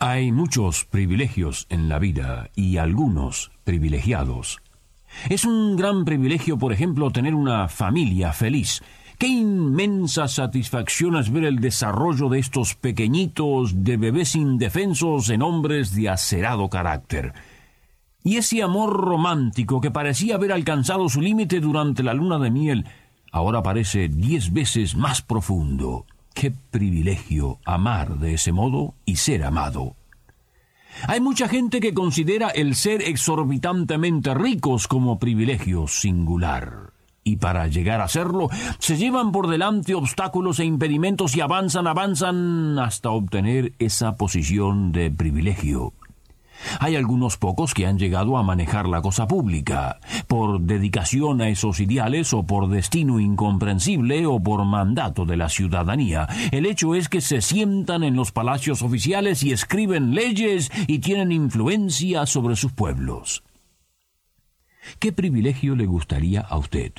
Hay muchos privilegios en la vida y algunos privilegiados. Es un gran privilegio, por ejemplo, tener una familia feliz. Qué inmensa satisfacción es ver el desarrollo de estos pequeñitos de bebés indefensos en hombres de acerado carácter. Y ese amor romántico que parecía haber alcanzado su límite durante la luna de miel, ahora parece diez veces más profundo. Qué privilegio amar de ese modo y ser amado. Hay mucha gente que considera el ser exorbitantemente ricos como privilegio singular. Y para llegar a serlo, se llevan por delante obstáculos e impedimentos y avanzan, avanzan hasta obtener esa posición de privilegio. Hay algunos pocos que han llegado a manejar la cosa pública, por dedicación a esos ideales o por destino incomprensible o por mandato de la ciudadanía. El hecho es que se sientan en los palacios oficiales y escriben leyes y tienen influencia sobre sus pueblos. ¿Qué privilegio le gustaría a usted?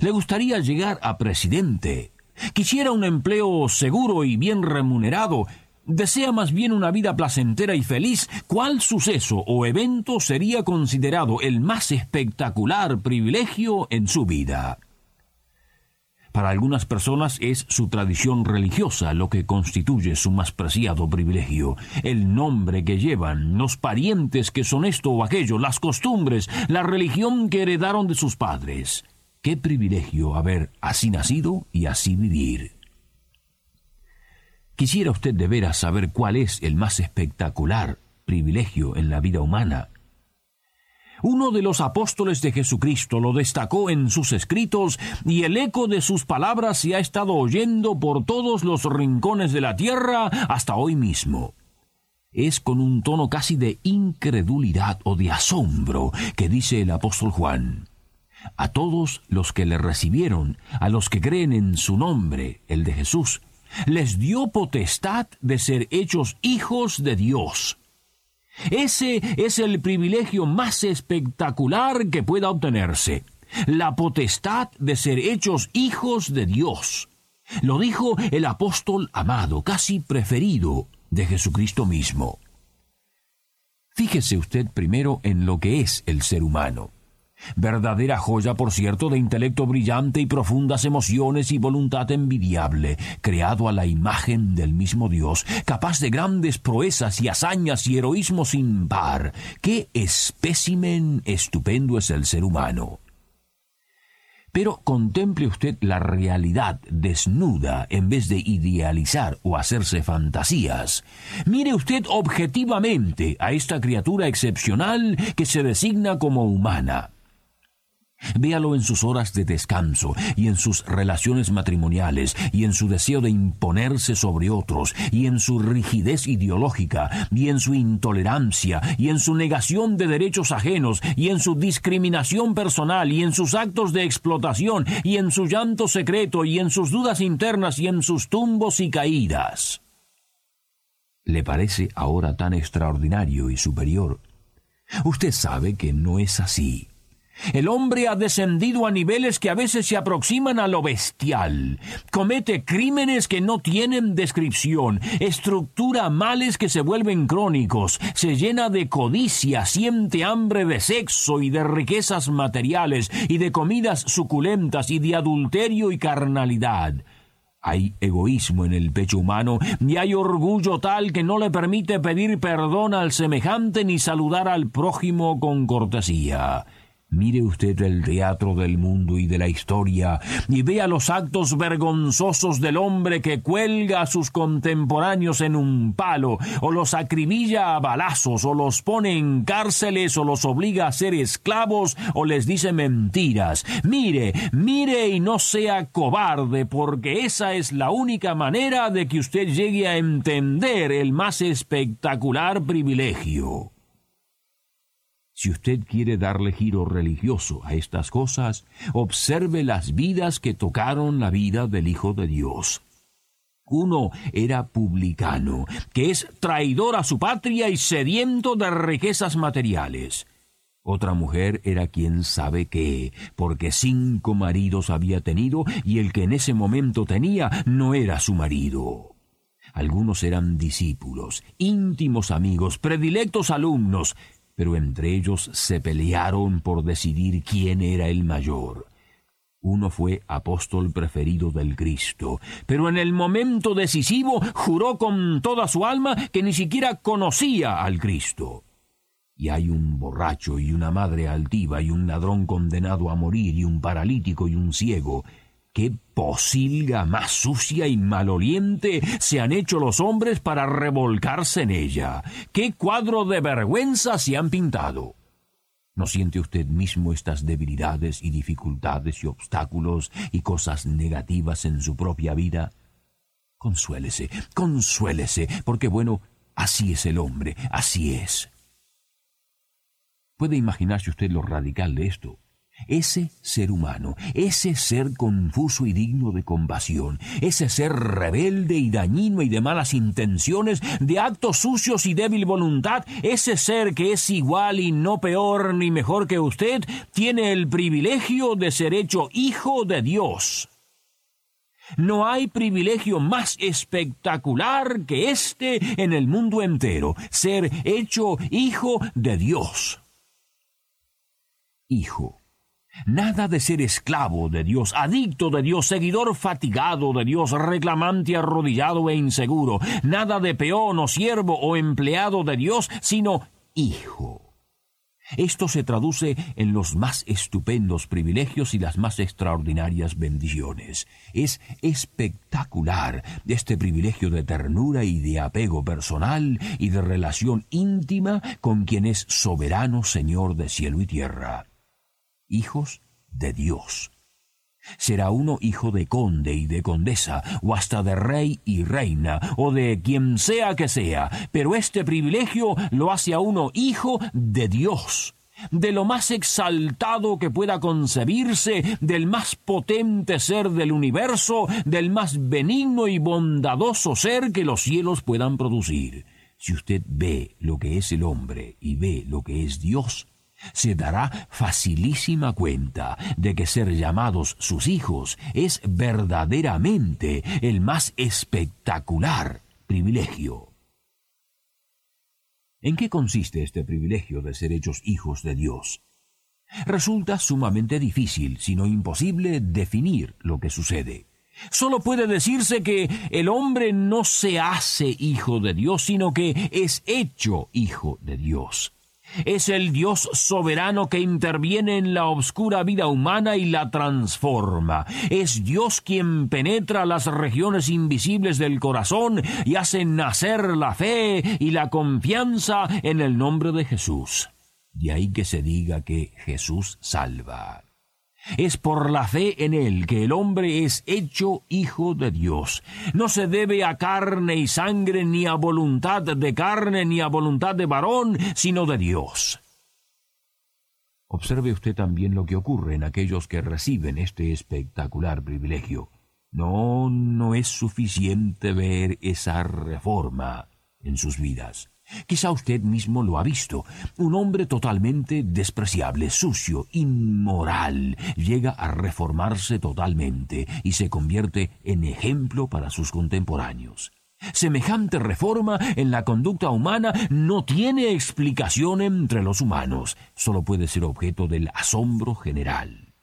¿Le gustaría llegar a presidente? ¿Quisiera un empleo seguro y bien remunerado? Desea más bien una vida placentera y feliz, ¿cuál suceso o evento sería considerado el más espectacular privilegio en su vida? Para algunas personas es su tradición religiosa lo que constituye su más preciado privilegio, el nombre que llevan, los parientes que son esto o aquello, las costumbres, la religión que heredaron de sus padres. Qué privilegio haber así nacido y así vivir. ¿Quisiera usted de veras saber cuál es el más espectacular privilegio en la vida humana? Uno de los apóstoles de Jesucristo lo destacó en sus escritos y el eco de sus palabras se ha estado oyendo por todos los rincones de la tierra hasta hoy mismo. Es con un tono casi de incredulidad o de asombro que dice el apóstol Juan. A todos los que le recibieron, a los que creen en su nombre, el de Jesús, les dio potestad de ser hechos hijos de Dios. Ese es el privilegio más espectacular que pueda obtenerse, la potestad de ser hechos hijos de Dios. Lo dijo el apóstol amado, casi preferido de Jesucristo mismo. Fíjese usted primero en lo que es el ser humano. Verdadera joya, por cierto, de intelecto brillante y profundas emociones y voluntad envidiable, creado a la imagen del mismo Dios, capaz de grandes proezas y hazañas y heroísmo sin par. ¡Qué espécimen estupendo es el ser humano! Pero contemple usted la realidad desnuda en vez de idealizar o hacerse fantasías. Mire usted objetivamente a esta criatura excepcional que se designa como humana. Véalo en sus horas de descanso y en sus relaciones matrimoniales y en su deseo de imponerse sobre otros y en su rigidez ideológica y en su intolerancia y en su negación de derechos ajenos y en su discriminación personal y en sus actos de explotación y en su llanto secreto y en sus dudas internas y en sus tumbos y caídas. ¿Le parece ahora tan extraordinario y superior? Usted sabe que no es así. El hombre ha descendido a niveles que a veces se aproximan a lo bestial. Comete crímenes que no tienen descripción, estructura males que se vuelven crónicos, se llena de codicia, siente hambre de sexo y de riquezas materiales y de comidas suculentas y de adulterio y carnalidad. Hay egoísmo en el pecho humano y hay orgullo tal que no le permite pedir perdón al semejante ni saludar al prójimo con cortesía. Mire usted el teatro del mundo y de la historia y vea los actos vergonzosos del hombre que cuelga a sus contemporáneos en un palo, o los acribilla a balazos, o los pone en cárceles, o los obliga a ser esclavos, o les dice mentiras. Mire, mire y no sea cobarde, porque esa es la única manera de que usted llegue a entender el más espectacular privilegio. Si usted quiere darle giro religioso a estas cosas, observe las vidas que tocaron la vida del Hijo de Dios. Uno era publicano, que es traidor a su patria y sediento de riquezas materiales. Otra mujer era quien sabe qué, porque cinco maridos había tenido y el que en ese momento tenía no era su marido. Algunos eran discípulos, íntimos amigos, predilectos alumnos, pero entre ellos se pelearon por decidir quién era el mayor. Uno fue apóstol preferido del Cristo, pero en el momento decisivo juró con toda su alma que ni siquiera conocía al Cristo. Y hay un borracho y una madre altiva y un ladrón condenado a morir y un paralítico y un ciego, ¿Qué posilga más sucia y maloliente se han hecho los hombres para revolcarse en ella? ¿Qué cuadro de vergüenza se han pintado? ¿No siente usted mismo estas debilidades y dificultades y obstáculos y cosas negativas en su propia vida? Consuélese, consuélese, porque bueno, así es el hombre, así es. ¿Puede imaginarse usted lo radical de esto? Ese ser humano, ese ser confuso y digno de compasión, ese ser rebelde y dañino y de malas intenciones, de actos sucios y débil voluntad, ese ser que es igual y no peor ni mejor que usted, tiene el privilegio de ser hecho hijo de Dios. No hay privilegio más espectacular que este en el mundo entero, ser hecho hijo de Dios. Hijo Nada de ser esclavo de Dios, adicto de Dios, seguidor fatigado de Dios, reclamante arrodillado e inseguro. Nada de peón o siervo o empleado de Dios, sino hijo. Esto se traduce en los más estupendos privilegios y las más extraordinarias bendiciones. Es espectacular este privilegio de ternura y de apego personal y de relación íntima con quien es soberano Señor de cielo y tierra hijos de Dios. Será uno hijo de conde y de condesa, o hasta de rey y reina, o de quien sea que sea, pero este privilegio lo hace a uno hijo de Dios, de lo más exaltado que pueda concebirse, del más potente ser del universo, del más benigno y bondadoso ser que los cielos puedan producir. Si usted ve lo que es el hombre y ve lo que es Dios, se dará facilísima cuenta de que ser llamados sus hijos es verdaderamente el más espectacular privilegio. ¿En qué consiste este privilegio de ser hechos hijos de Dios? Resulta sumamente difícil, si no imposible, definir lo que sucede. Solo puede decirse que el hombre no se hace hijo de Dios, sino que es hecho hijo de Dios. Es el Dios soberano que interviene en la oscura vida humana y la transforma. Es Dios quien penetra las regiones invisibles del corazón y hace nacer la fe y la confianza en el nombre de Jesús. De ahí que se diga que Jesús salva. Es por la fe en Él que el hombre es hecho hijo de Dios. No se debe a carne y sangre, ni a voluntad de carne, ni a voluntad de varón, sino de Dios. Observe usted también lo que ocurre en aquellos que reciben este espectacular privilegio. No, no es suficiente ver esa reforma en sus vidas. Quizá usted mismo lo ha visto. Un hombre totalmente despreciable, sucio, inmoral, llega a reformarse totalmente y se convierte en ejemplo para sus contemporáneos. Semejante reforma en la conducta humana no tiene explicación entre los humanos, solo puede ser objeto del asombro general.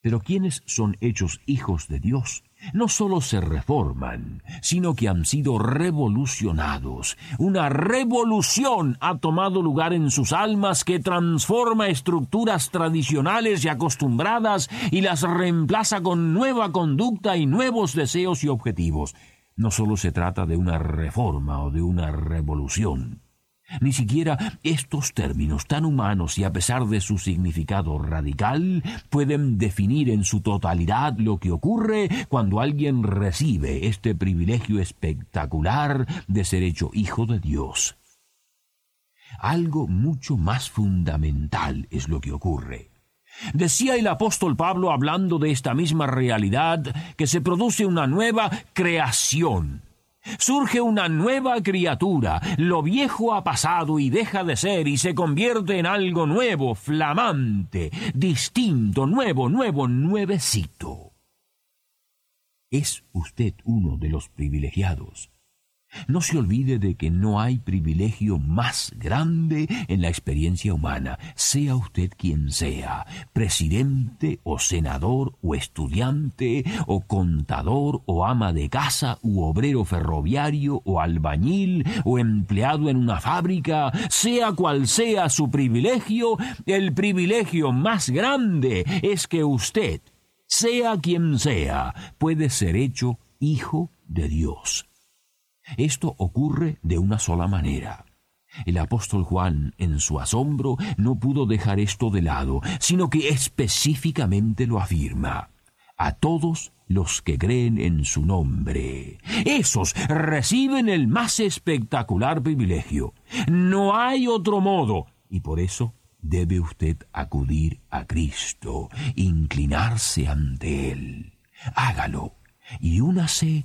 Pero ¿quiénes son hechos hijos de Dios? No solo se reforman, sino que han sido revolucionados. Una revolución ha tomado lugar en sus almas que transforma estructuras tradicionales y acostumbradas y las reemplaza con nueva conducta y nuevos deseos y objetivos. No solo se trata de una reforma o de una revolución, ni siquiera estos términos tan humanos y a pesar de su significado radical pueden definir en su totalidad lo que ocurre cuando alguien recibe este privilegio espectacular de ser hecho hijo de Dios. Algo mucho más fundamental es lo que ocurre. Decía el apóstol Pablo hablando de esta misma realidad que se produce una nueva creación Surge una nueva criatura, lo viejo ha pasado y deja de ser y se convierte en algo nuevo, flamante, distinto, nuevo, nuevo, nuevecito. Es usted uno de los privilegiados no se olvide de que no hay privilegio más grande en la experiencia humana, sea usted quien sea, presidente o senador o estudiante o contador o ama de casa u obrero ferroviario o albañil o empleado en una fábrica, sea cual sea su privilegio, el privilegio más grande es que usted, sea quien sea, puede ser hecho hijo de Dios. Esto ocurre de una sola manera. El apóstol Juan, en su asombro, no pudo dejar esto de lado, sino que específicamente lo afirma. A todos los que creen en su nombre. Esos reciben el más espectacular privilegio. No hay otro modo. Y por eso debe usted acudir a Cristo, inclinarse ante Él. Hágalo y únase